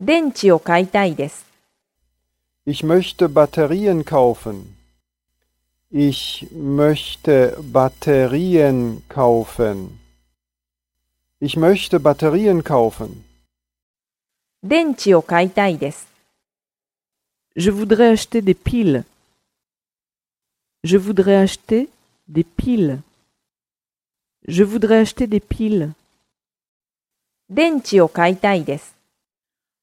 電池を買いたいです。 Ich möchte Batterien kaufen. Ich möchte Batterien kaufen. Ich möchte Batterien kaufen. 電池を買いたいです。 Je voudrais acheter des piles. Je voudrais acheter des piles. Je voudrais acheter des piles. 電池を買いたいです。